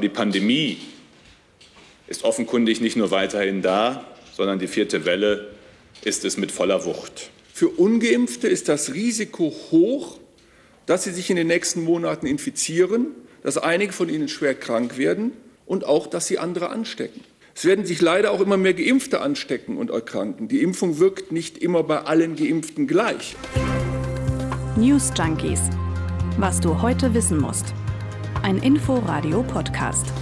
Die Pandemie ist offenkundig nicht nur weiterhin da, sondern die vierte Welle ist es mit voller Wucht. Für ungeimpfte ist das Risiko hoch, dass sie sich in den nächsten Monaten infizieren, dass einige von ihnen schwer krank werden und auch, dass sie andere anstecken. Es werden sich leider auch immer mehr Geimpfte anstecken und erkranken. Die Impfung wirkt nicht immer bei allen Geimpften gleich. News Junkies. Was du heute wissen musst. Ein Info-Radio-Podcast.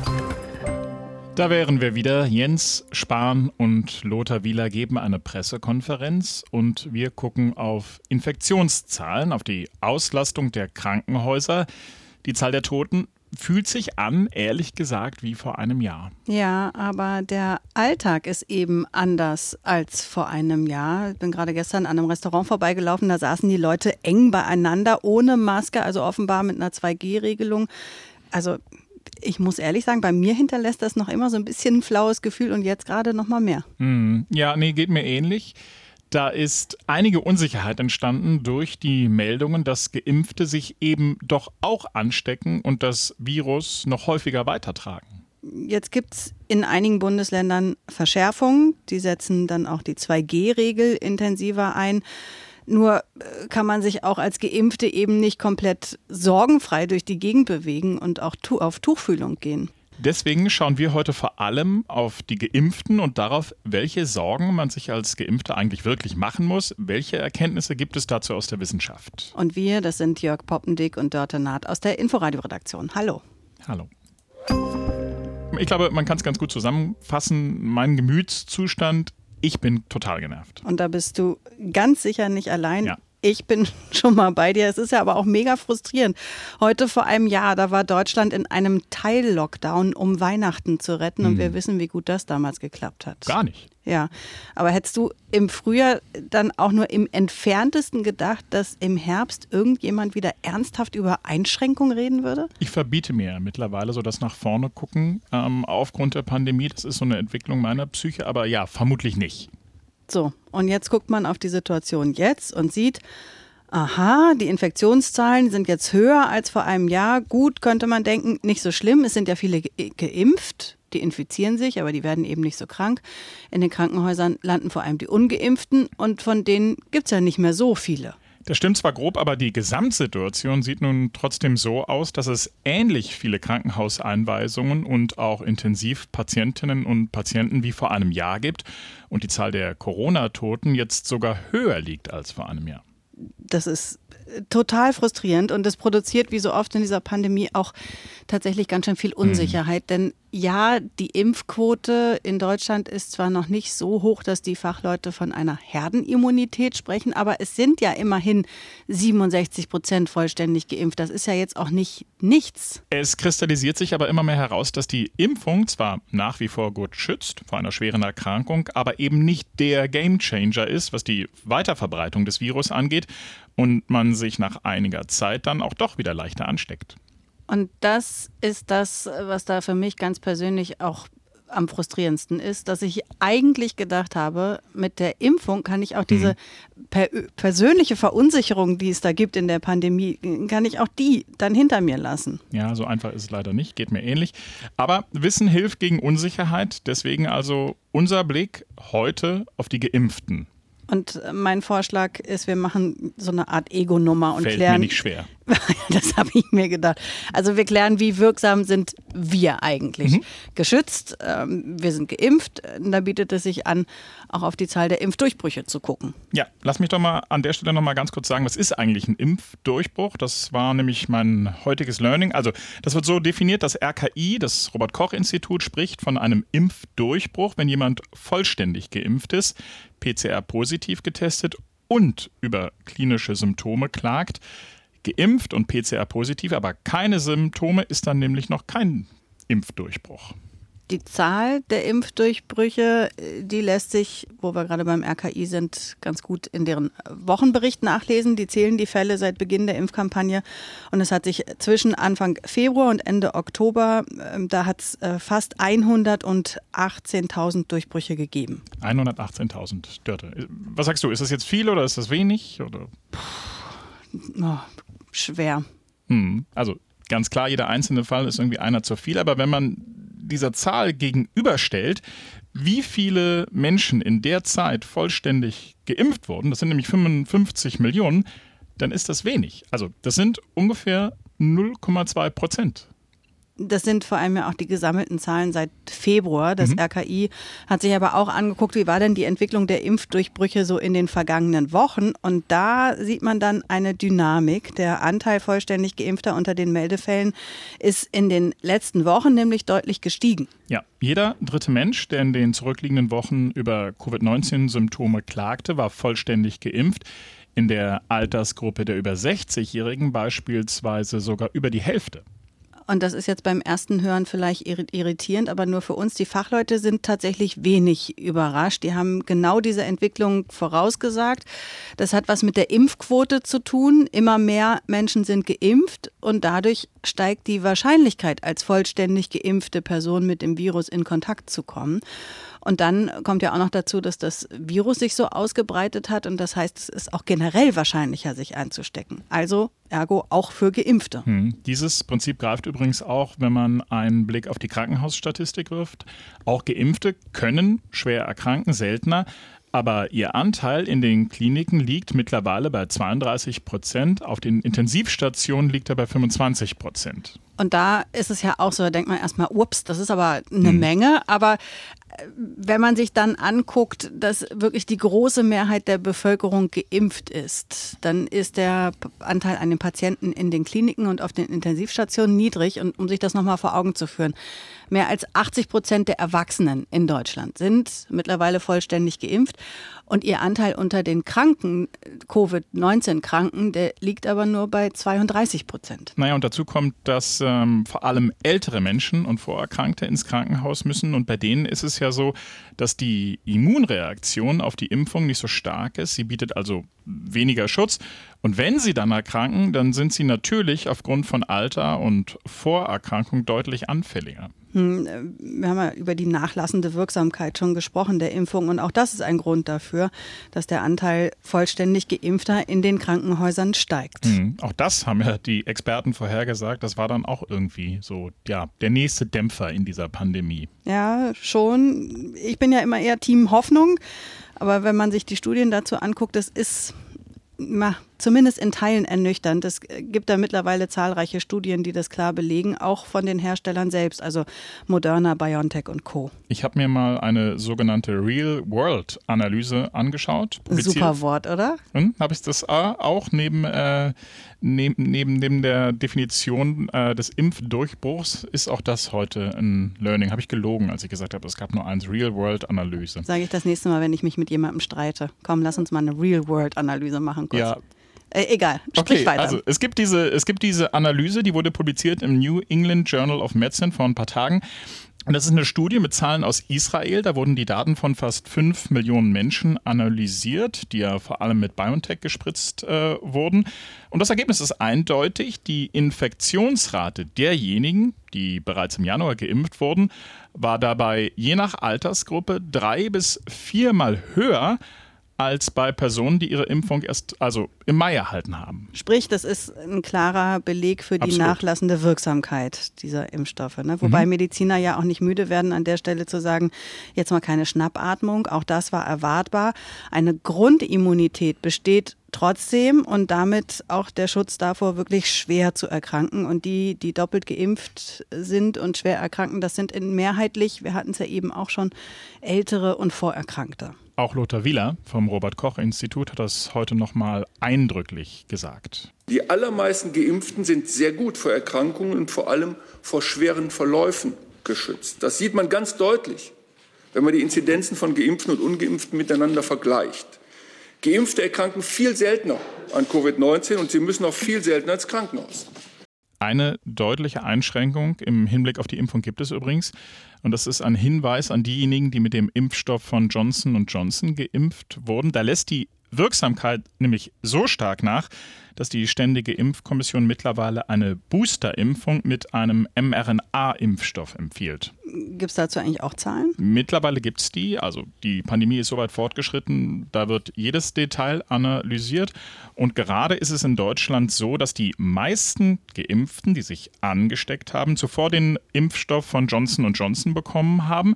Da wären wir wieder. Jens Spahn und Lothar Wieler geben eine Pressekonferenz und wir gucken auf Infektionszahlen, auf die Auslastung der Krankenhäuser. Die Zahl der Toten fühlt sich an, ehrlich gesagt, wie vor einem Jahr. Ja, aber der Alltag ist eben anders als vor einem Jahr. Ich bin gerade gestern an einem Restaurant vorbeigelaufen, da saßen die Leute eng beieinander, ohne Maske, also offenbar mit einer 2G-Regelung. Also ich muss ehrlich sagen, bei mir hinterlässt das noch immer so ein bisschen ein flaues Gefühl und jetzt gerade noch mal mehr. Hm. Ja, nee, geht mir ähnlich. Da ist einige Unsicherheit entstanden durch die Meldungen, dass Geimpfte sich eben doch auch anstecken und das Virus noch häufiger weitertragen. Jetzt gibt es in einigen Bundesländern Verschärfungen. Die setzen dann auch die 2G-Regel intensiver ein. Nur äh, kann man sich auch als Geimpfte eben nicht komplett sorgenfrei durch die Gegend bewegen und auch auf Tuchfühlung gehen. Deswegen schauen wir heute vor allem auf die Geimpften und darauf, welche Sorgen man sich als Geimpfter eigentlich wirklich machen muss. Welche Erkenntnisse gibt es dazu aus der Wissenschaft? Und wir, das sind Jörg Poppendick und Dörte Naht aus der Inforadio-Redaktion. Hallo. Hallo. Ich glaube, man kann es ganz gut zusammenfassen. Mein Gemütszustand ich bin total genervt. Und da bist du ganz sicher nicht allein. Ja. Ich bin schon mal bei dir. Es ist ja aber auch mega frustrierend. Heute vor einem Jahr, da war Deutschland in einem Teil-Lockdown, um Weihnachten zu retten. Und wir mhm. wissen, wie gut das damals geklappt hat. Gar nicht. Ja, aber hättest du im Frühjahr dann auch nur im entferntesten gedacht, dass im Herbst irgendjemand wieder ernsthaft über Einschränkungen reden würde? Ich verbiete mir mittlerweile so das nach vorne gucken ähm, aufgrund der Pandemie. Das ist so eine Entwicklung meiner Psyche, aber ja, vermutlich nicht. So, und jetzt guckt man auf die Situation jetzt und sieht, aha, die Infektionszahlen sind jetzt höher als vor einem Jahr. Gut, könnte man denken, nicht so schlimm. Es sind ja viele geimpft die infizieren sich, aber die werden eben nicht so krank. In den Krankenhäusern landen vor allem die ungeimpften und von denen gibt es ja nicht mehr so viele. Das stimmt zwar grob, aber die Gesamtsituation sieht nun trotzdem so aus, dass es ähnlich viele Krankenhauseinweisungen und auch Intensivpatientinnen und Patienten wie vor einem Jahr gibt und die Zahl der Corona-Toten jetzt sogar höher liegt als vor einem Jahr. Das ist total frustrierend und das produziert wie so oft in dieser Pandemie auch tatsächlich ganz schön viel Unsicherheit. Mhm. Denn ja, die Impfquote in Deutschland ist zwar noch nicht so hoch, dass die Fachleute von einer Herdenimmunität sprechen, aber es sind ja immerhin 67 Prozent vollständig geimpft. Das ist ja jetzt auch nicht nichts. Es kristallisiert sich aber immer mehr heraus, dass die Impfung zwar nach wie vor gut schützt vor einer schweren Erkrankung, aber eben nicht der Gamechanger ist, was die Weiterverbreitung des Virus angeht und man sich nach einiger Zeit dann auch doch wieder leichter ansteckt. Und das ist das, was da für mich ganz persönlich auch am frustrierendsten ist, dass ich eigentlich gedacht habe, mit der Impfung kann ich auch diese mhm. per persönliche Verunsicherung, die es da gibt in der Pandemie, kann ich auch die dann hinter mir lassen. Ja, so einfach ist es leider nicht, geht mir ähnlich. Aber Wissen hilft gegen Unsicherheit, deswegen also unser Blick heute auf die Geimpften. Und mein Vorschlag ist, wir machen so eine Art Ego-Nummer und Fällt klären. Mir nicht schwer. das habe ich mir gedacht. Also wir klären, wie wirksam sind wir eigentlich. Mhm. Geschützt, ähm, wir sind geimpft. Da bietet es sich an, auch auf die Zahl der Impfdurchbrüche zu gucken. Ja, lass mich doch mal an der Stelle noch mal ganz kurz sagen, was ist eigentlich ein Impfdurchbruch? Das war nämlich mein heutiges Learning. Also das wird so definiert, dass RKI, das Robert Koch Institut, spricht von einem Impfdurchbruch, wenn jemand vollständig geimpft ist, PCR positiv getestet und über klinische Symptome klagt geimpft und PCR-positiv, aber keine Symptome, ist dann nämlich noch kein Impfdurchbruch. Die Zahl der Impfdurchbrüche, die lässt sich, wo wir gerade beim RKI sind, ganz gut in deren Wochenbericht nachlesen. Die zählen die Fälle seit Beginn der Impfkampagne. Und es hat sich zwischen Anfang Februar und Ende Oktober, ähm, da hat es äh, fast 118.000 Durchbrüche gegeben. 118.000 Dörte. Was sagst du, ist das jetzt viel oder ist das wenig? Oder? Oh, schwer. Hm, also ganz klar, jeder einzelne Fall ist irgendwie einer zu viel. Aber wenn man dieser Zahl gegenüberstellt, wie viele Menschen in der Zeit vollständig geimpft wurden, das sind nämlich 55 Millionen, dann ist das wenig. Also das sind ungefähr 0,2 Prozent das sind vor allem ja auch die gesammelten Zahlen seit Februar. Das mhm. RKI hat sich aber auch angeguckt, wie war denn die Entwicklung der Impfdurchbrüche so in den vergangenen Wochen. Und da sieht man dann eine Dynamik. Der Anteil vollständig geimpfter unter den Meldefällen ist in den letzten Wochen nämlich deutlich gestiegen. Ja, jeder dritte Mensch, der in den zurückliegenden Wochen über Covid-19-Symptome klagte, war vollständig geimpft. In der Altersgruppe der über 60-Jährigen beispielsweise sogar über die Hälfte. Und das ist jetzt beim ersten Hören vielleicht irritierend, aber nur für uns. Die Fachleute sind tatsächlich wenig überrascht. Die haben genau diese Entwicklung vorausgesagt. Das hat was mit der Impfquote zu tun. Immer mehr Menschen sind geimpft und dadurch steigt die Wahrscheinlichkeit, als vollständig geimpfte Person mit dem Virus in Kontakt zu kommen. Und dann kommt ja auch noch dazu, dass das Virus sich so ausgebreitet hat und das heißt, es ist auch generell wahrscheinlicher, sich anzustecken. Also ergo auch für Geimpfte. Hm. Dieses Prinzip greift übrigens auch, wenn man einen Blick auf die Krankenhausstatistik wirft. Auch Geimpfte können schwer erkranken, seltener. Aber ihr Anteil in den Kliniken liegt mittlerweile bei 32 Prozent. Auf den Intensivstationen liegt er bei 25 Prozent. Und da ist es ja auch so, da denkt man erstmal, ups, das ist aber eine hm. Menge. Aber wenn man sich dann anguckt, dass wirklich die große Mehrheit der Bevölkerung geimpft ist, dann ist der Anteil an den Patienten in den Kliniken und auf den Intensivstationen niedrig. Und um sich das nochmal vor Augen zu führen, mehr als 80 Prozent der Erwachsenen in Deutschland sind mittlerweile vollständig geimpft. Und ihr Anteil unter den Kranken, Covid-19-Kranken, der liegt aber nur bei 32 Prozent. Naja, und dazu kommt, dass ähm, vor allem ältere Menschen und Vorerkrankte ins Krankenhaus müssen. Und bei denen ist es ja so, dass die Immunreaktion auf die Impfung nicht so stark ist. Sie bietet also weniger Schutz. Und wenn sie dann erkranken, dann sind sie natürlich aufgrund von Alter und Vorerkrankung deutlich anfälliger. Hm, wir haben ja über die nachlassende Wirksamkeit schon gesprochen der Impfung und auch das ist ein Grund dafür, dass der Anteil vollständig geimpfter in den Krankenhäusern steigt. Mhm. Auch das haben ja die Experten vorhergesagt. Das war dann auch irgendwie so ja, der nächste Dämpfer in dieser Pandemie. Ja, schon. Ich bin ja immer eher Team Hoffnung, aber wenn man sich die Studien dazu anguckt, das ist na, zumindest in Teilen ernüchternd. Es gibt da mittlerweile zahlreiche Studien, die das klar belegen, auch von den Herstellern selbst, also Moderna, BioNTech und Co. Ich habe mir mal eine sogenannte Real-World-Analyse angeschaut. Super Wort, oder? Hm, habe ich das auch neben, äh, neben, neben, neben der Definition äh, des Impfdurchbruchs ist auch das heute ein Learning. Habe ich gelogen, als ich gesagt habe, es gab nur eins Real-World-Analyse. Sage ich das nächste Mal, wenn ich mich mit jemandem streite. Komm, lass uns mal eine Real-World-Analyse machen kurz. Ja, äh, egal, sprich okay, weiter. Also es gibt, diese, es gibt diese Analyse, die wurde publiziert im New England Journal of Medicine vor ein paar Tagen. Und das ist eine Studie mit Zahlen aus Israel. Da wurden die Daten von fast fünf Millionen Menschen analysiert, die ja vor allem mit BioNTech gespritzt äh, wurden. Und das Ergebnis ist eindeutig. Die Infektionsrate derjenigen, die bereits im Januar geimpft wurden, war dabei je nach Altersgruppe drei bis viermal höher als bei Personen, die ihre Impfung erst also im Mai erhalten haben. Sprich, das ist ein klarer Beleg für die Absolut. nachlassende Wirksamkeit dieser Impfstoffe. Ne? Wobei mhm. Mediziner ja auch nicht müde werden, an der Stelle zu sagen, jetzt mal keine Schnappatmung, auch das war erwartbar. Eine Grundimmunität besteht trotzdem und damit auch der Schutz davor, wirklich schwer zu erkranken. Und die, die doppelt geimpft sind und schwer erkranken, das sind in mehrheitlich, wir hatten es ja eben auch schon, ältere und Vorerkrankte. Auch Lothar Wieler vom Robert-Koch-Institut hat das heute nochmal eindrücklich gesagt. Die allermeisten Geimpften sind sehr gut vor Erkrankungen und vor allem vor schweren Verläufen geschützt. Das sieht man ganz deutlich, wenn man die Inzidenzen von Geimpften und Ungeimpften miteinander vergleicht. Geimpfte erkranken viel seltener an Covid-19 und sie müssen auch viel seltener ins Krankenhaus. Eine deutliche Einschränkung im Hinblick auf die Impfung gibt es übrigens. Und das ist ein Hinweis an diejenigen, die mit dem Impfstoff von Johnson Johnson geimpft wurden. Da lässt die Wirksamkeit nämlich so stark nach, dass die Ständige Impfkommission mittlerweile eine Boosterimpfung mit einem mRNA-Impfstoff empfiehlt. Gibt es dazu eigentlich auch Zahlen? Mittlerweile gibt es die. Also die Pandemie ist soweit fortgeschritten, da wird jedes Detail analysiert. Und gerade ist es in Deutschland so, dass die meisten Geimpften, die sich angesteckt haben, zuvor den Impfstoff von Johnson Johnson bekommen haben.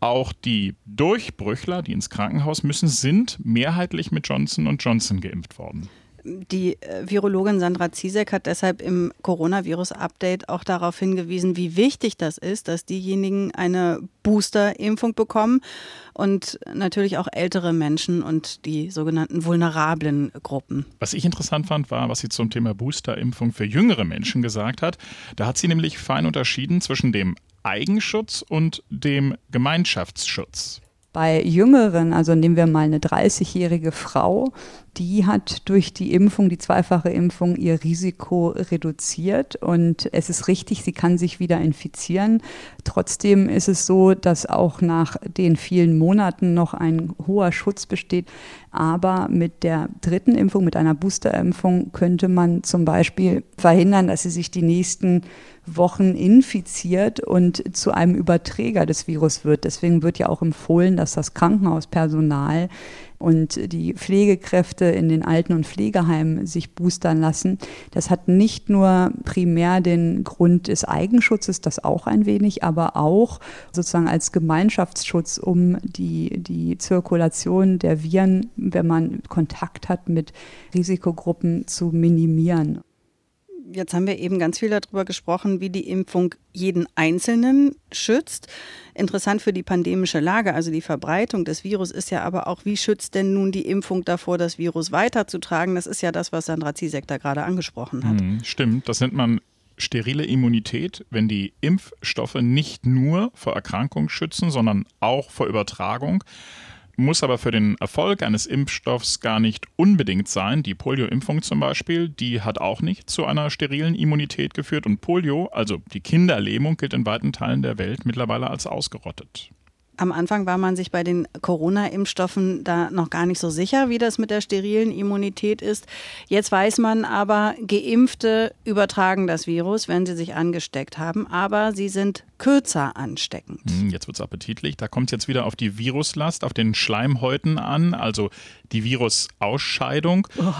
Auch die Durchbrüchler, die ins Krankenhaus müssen, sind mehrheitlich mit Johnson Johnson geimpft worden. Die äh, Virologin Sandra Ziesek hat deshalb im Coronavirus-Update auch darauf hingewiesen, wie wichtig das ist, dass diejenigen eine Booster-Impfung bekommen und natürlich auch ältere Menschen und die sogenannten vulnerablen Gruppen. Was ich interessant fand, war, was sie zum Thema Booster-Impfung für jüngere Menschen gesagt hat. Da hat sie nämlich fein unterschieden zwischen dem Eigenschutz und dem Gemeinschaftsschutz. Bei Jüngeren, also nehmen wir mal eine 30-jährige Frau, die hat durch die Impfung, die zweifache Impfung, ihr Risiko reduziert. Und es ist richtig, sie kann sich wieder infizieren. Trotzdem ist es so, dass auch nach den vielen Monaten noch ein hoher Schutz besteht. Aber mit der dritten Impfung, mit einer Boosterimpfung, könnte man zum Beispiel verhindern, dass sie sich die nächsten Wochen infiziert und zu einem Überträger des Virus wird. Deswegen wird ja auch empfohlen, dass das Krankenhauspersonal und die Pflegekräfte in den Alten- und Pflegeheimen sich boostern lassen. Das hat nicht nur primär den Grund des Eigenschutzes, das auch ein wenig, aber auch sozusagen als Gemeinschaftsschutz, um die, die Zirkulation der Viren, wenn man Kontakt hat mit Risikogruppen, zu minimieren jetzt haben wir eben ganz viel darüber gesprochen, wie die Impfung jeden Einzelnen schützt. Interessant für die pandemische Lage, also die Verbreitung des Virus, ist ja aber auch, wie schützt denn nun die Impfung davor, das Virus weiterzutragen? Das ist ja das, was Sandra Ziesek da gerade angesprochen hat. Hm, stimmt, das nennt man sterile Immunität, wenn die Impfstoffe nicht nur vor Erkrankung schützen, sondern auch vor Übertragung muss aber für den Erfolg eines Impfstoffs gar nicht unbedingt sein. Die Polio-Impfung zum Beispiel, die hat auch nicht zu einer sterilen Immunität geführt und Polio, also die Kinderlähmung, gilt in weiten Teilen der Welt mittlerweile als ausgerottet. Am Anfang war man sich bei den Corona-Impfstoffen da noch gar nicht so sicher, wie das mit der sterilen Immunität ist. Jetzt weiß man aber, Geimpfte übertragen das Virus, wenn sie sich angesteckt haben, aber sie sind kürzer ansteckend. Hm, jetzt wird es appetitlich. Da kommt es jetzt wieder auf die Viruslast, auf den Schleimhäuten an, also die Virusausscheidung. Oh.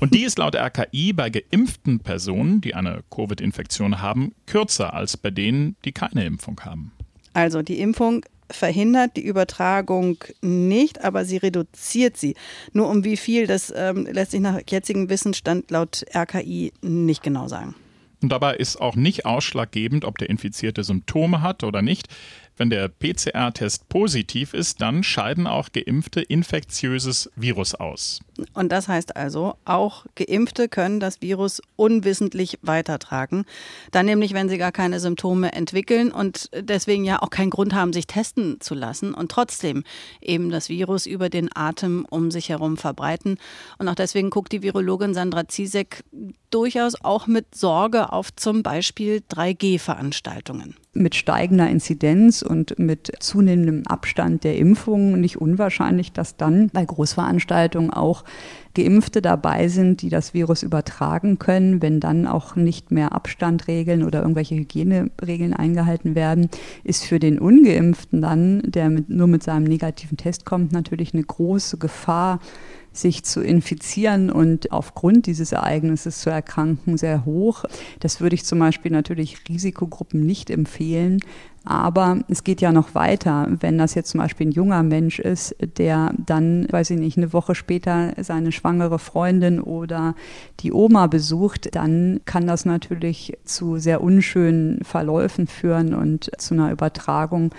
Und die ist laut RKI bei geimpften Personen, die eine Covid-Infektion haben, kürzer als bei denen, die keine Impfung haben. Also die Impfung verhindert die Übertragung nicht, aber sie reduziert sie. Nur um wie viel, das ähm, lässt sich nach jetzigem Wissensstand laut RKI nicht genau sagen. Und dabei ist auch nicht ausschlaggebend, ob der Infizierte Symptome hat oder nicht. Wenn der PCR-Test positiv ist, dann scheiden auch Geimpfte infektiöses Virus aus. Und das heißt also, auch Geimpfte können das Virus unwissentlich weitertragen. Dann nämlich, wenn sie gar keine Symptome entwickeln und deswegen ja auch keinen Grund haben, sich testen zu lassen und trotzdem eben das Virus über den Atem um sich herum verbreiten. Und auch deswegen guckt die Virologin Sandra Ziesek durchaus auch mit Sorge auf zum Beispiel 3G-Veranstaltungen mit steigender Inzidenz und mit zunehmendem Abstand der Impfungen nicht unwahrscheinlich, dass dann bei Großveranstaltungen auch Geimpfte dabei sind, die das Virus übertragen können, wenn dann auch nicht mehr Abstandregeln oder irgendwelche Hygieneregeln eingehalten werden, ist für den Ungeimpften dann, der mit, nur mit seinem negativen Test kommt, natürlich eine große Gefahr, sich zu infizieren und aufgrund dieses Ereignisses zu erkranken, sehr hoch. Das würde ich zum Beispiel natürlich Risikogruppen nicht empfehlen. Aber es geht ja noch weiter. Wenn das jetzt zum Beispiel ein junger Mensch ist, der dann, weiß ich nicht, eine Woche später seine schwangere Freundin oder die Oma besucht, dann kann das natürlich zu sehr unschönen Verläufen führen und zu einer Übertragung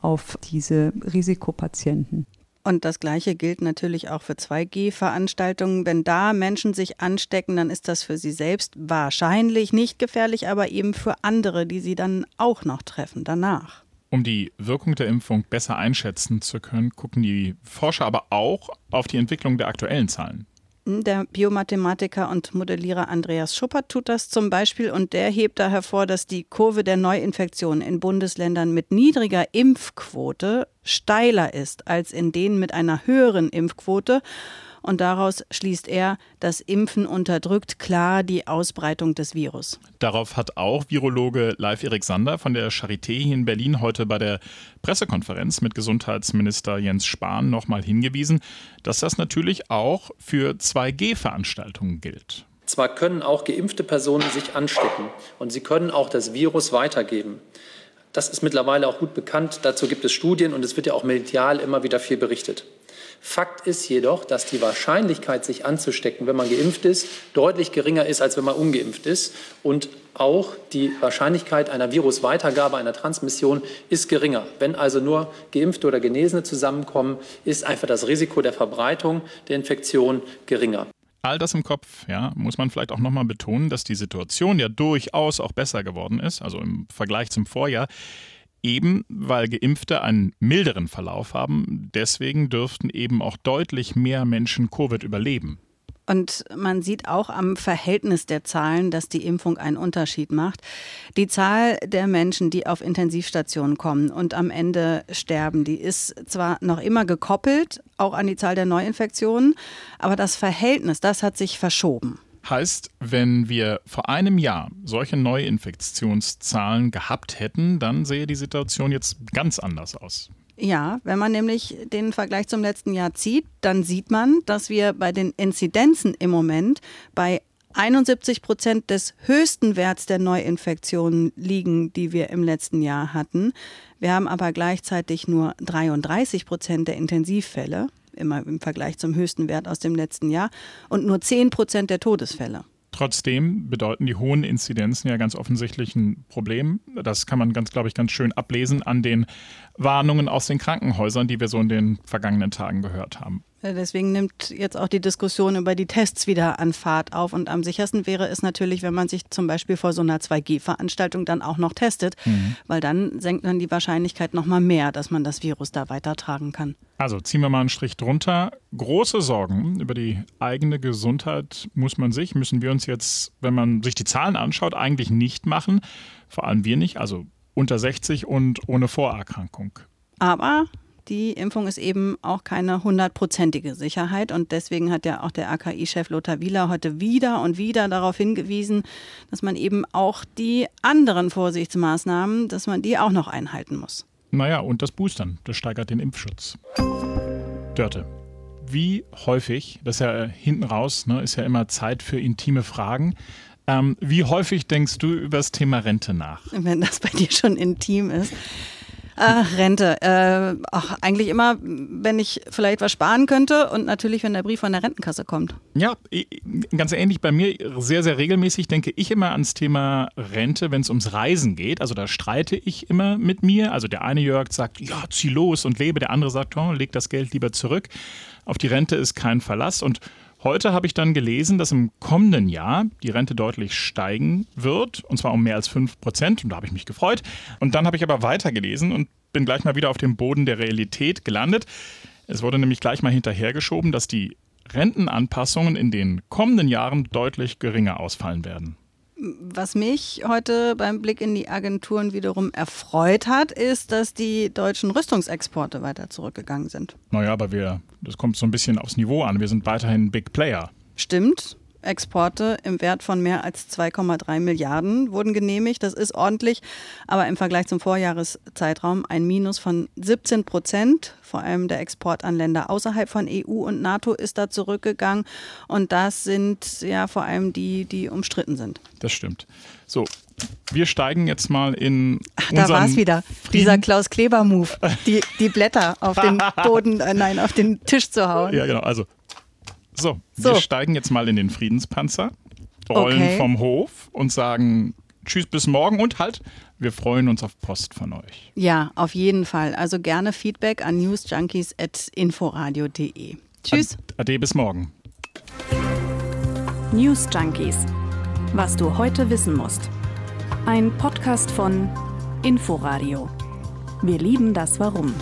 auf diese Risikopatienten. Und das Gleiche gilt natürlich auch für 2G-Veranstaltungen. Wenn da Menschen sich anstecken, dann ist das für sie selbst wahrscheinlich nicht gefährlich, aber eben für andere, die sie dann auch noch treffen danach. Um die Wirkung der Impfung besser einschätzen zu können, gucken die Forscher aber auch auf die Entwicklung der aktuellen Zahlen. Der Biomathematiker und Modellierer Andreas Schuppert tut das zum Beispiel und der hebt da hervor, dass die Kurve der Neuinfektionen in Bundesländern mit niedriger Impfquote steiler ist als in denen mit einer höheren Impfquote. Und daraus schließt er, das Impfen unterdrückt klar die Ausbreitung des Virus. Darauf hat auch Virologe Leif Erik Sander von der Charité hier in Berlin heute bei der Pressekonferenz mit Gesundheitsminister Jens Spahn nochmal hingewiesen, dass das natürlich auch für 2G-Veranstaltungen gilt. Zwar können auch geimpfte Personen sich anstecken und sie können auch das Virus weitergeben. Das ist mittlerweile auch gut bekannt. Dazu gibt es Studien und es wird ja auch medial immer wieder viel berichtet. Fakt ist jedoch, dass die Wahrscheinlichkeit, sich anzustecken, wenn man geimpft ist, deutlich geringer ist, als wenn man ungeimpft ist. Und auch die Wahrscheinlichkeit einer Virusweitergabe, einer Transmission ist geringer. Wenn also nur Geimpfte oder Genesene zusammenkommen, ist einfach das Risiko der Verbreitung der Infektion geringer all das im Kopf, ja, muss man vielleicht auch nochmal betonen, dass die Situation ja durchaus auch besser geworden ist, also im Vergleich zum Vorjahr, eben weil Geimpfte einen milderen Verlauf haben. Deswegen dürften eben auch deutlich mehr Menschen Covid überleben. Und man sieht auch am Verhältnis der Zahlen, dass die Impfung einen Unterschied macht. Die Zahl der Menschen, die auf Intensivstationen kommen und am Ende sterben, die ist zwar noch immer gekoppelt, auch an die Zahl der Neuinfektionen, aber das Verhältnis, das hat sich verschoben. Heißt, wenn wir vor einem Jahr solche Neuinfektionszahlen gehabt hätten, dann sähe die Situation jetzt ganz anders aus. Ja, wenn man nämlich den Vergleich zum letzten Jahr zieht, dann sieht man, dass wir bei den Inzidenzen im Moment bei 71 Prozent des höchsten Werts der Neuinfektionen liegen, die wir im letzten Jahr hatten. Wir haben aber gleichzeitig nur 33 Prozent der Intensivfälle, immer im Vergleich zum höchsten Wert aus dem letzten Jahr, und nur 10 Prozent der Todesfälle. Trotzdem bedeuten die hohen Inzidenzen ja ganz offensichtlich ein Problem. Das kann man ganz, glaube ich, ganz schön ablesen an den Warnungen aus den Krankenhäusern, die wir so in den vergangenen Tagen gehört haben. Deswegen nimmt jetzt auch die Diskussion über die Tests wieder an Fahrt auf. Und am sichersten wäre es natürlich, wenn man sich zum Beispiel vor so einer 2G-Veranstaltung dann auch noch testet, mhm. weil dann senkt man die Wahrscheinlichkeit noch mal mehr, dass man das Virus da weitertragen kann. Also ziehen wir mal einen Strich drunter. Große Sorgen über die eigene Gesundheit muss man sich, müssen wir uns jetzt, wenn man sich die Zahlen anschaut, eigentlich nicht machen. Vor allem wir nicht, also unter 60 und ohne Vorerkrankung. Aber die Impfung ist eben auch keine hundertprozentige Sicherheit. Und deswegen hat ja auch der AKI-Chef Lothar Wieler heute wieder und wieder darauf hingewiesen, dass man eben auch die anderen Vorsichtsmaßnahmen, dass man die auch noch einhalten muss. Naja, und das Boostern, das steigert den Impfschutz. Dörte, wie häufig, das ist ja hinten raus, ne, ist ja immer Zeit für intime Fragen. Ähm, wie häufig denkst du über das Thema Rente nach? Wenn das bei dir schon intim ist. Äh, Rente. Äh, ach, eigentlich immer, wenn ich vielleicht was sparen könnte und natürlich, wenn der Brief von der Rentenkasse kommt. Ja, ganz ähnlich bei mir, sehr, sehr regelmäßig denke ich immer ans Thema Rente, wenn es ums Reisen geht. Also da streite ich immer mit mir. Also der eine Jörg sagt, ja, zieh los und lebe. Der andere sagt, oh, leg das Geld lieber zurück. Auf die Rente ist kein Verlass. Und Heute habe ich dann gelesen, dass im kommenden Jahr die Rente deutlich steigen wird, und zwar um mehr als 5 Prozent. Und da habe ich mich gefreut. Und dann habe ich aber weitergelesen und bin gleich mal wieder auf dem Boden der Realität gelandet. Es wurde nämlich gleich mal hinterhergeschoben, dass die Rentenanpassungen in den kommenden Jahren deutlich geringer ausfallen werden. Was mich heute beim Blick in die Agenturen wiederum erfreut hat, ist, dass die deutschen Rüstungsexporte weiter zurückgegangen sind. Naja, aber wir, das kommt so ein bisschen aufs Niveau an. Wir sind weiterhin Big Player. Stimmt. Exporte im Wert von mehr als 2,3 Milliarden wurden genehmigt. Das ist ordentlich, aber im Vergleich zum Vorjahreszeitraum ein Minus von 17 Prozent. Vor allem der Export an Länder außerhalb von EU und NATO ist da zurückgegangen. Und das sind ja vor allem die, die umstritten sind. Das stimmt. So, wir steigen jetzt mal in. Ach, da war es wieder. Frieden. Dieser Klaus Kleber-Move. Die, die Blätter auf den Boden, äh, nein, auf den Tisch zu hauen. Ja, genau. Also so, so, wir steigen jetzt mal in den Friedenspanzer, rollen okay. vom Hof und sagen Tschüss bis morgen und halt, wir freuen uns auf Post von euch. Ja, auf jeden Fall. Also gerne Feedback an newsjunkies.inforadio.de. Tschüss. Ade, bis morgen. News Junkies. Was du heute wissen musst. Ein Podcast von Inforadio. Wir lieben das Warum.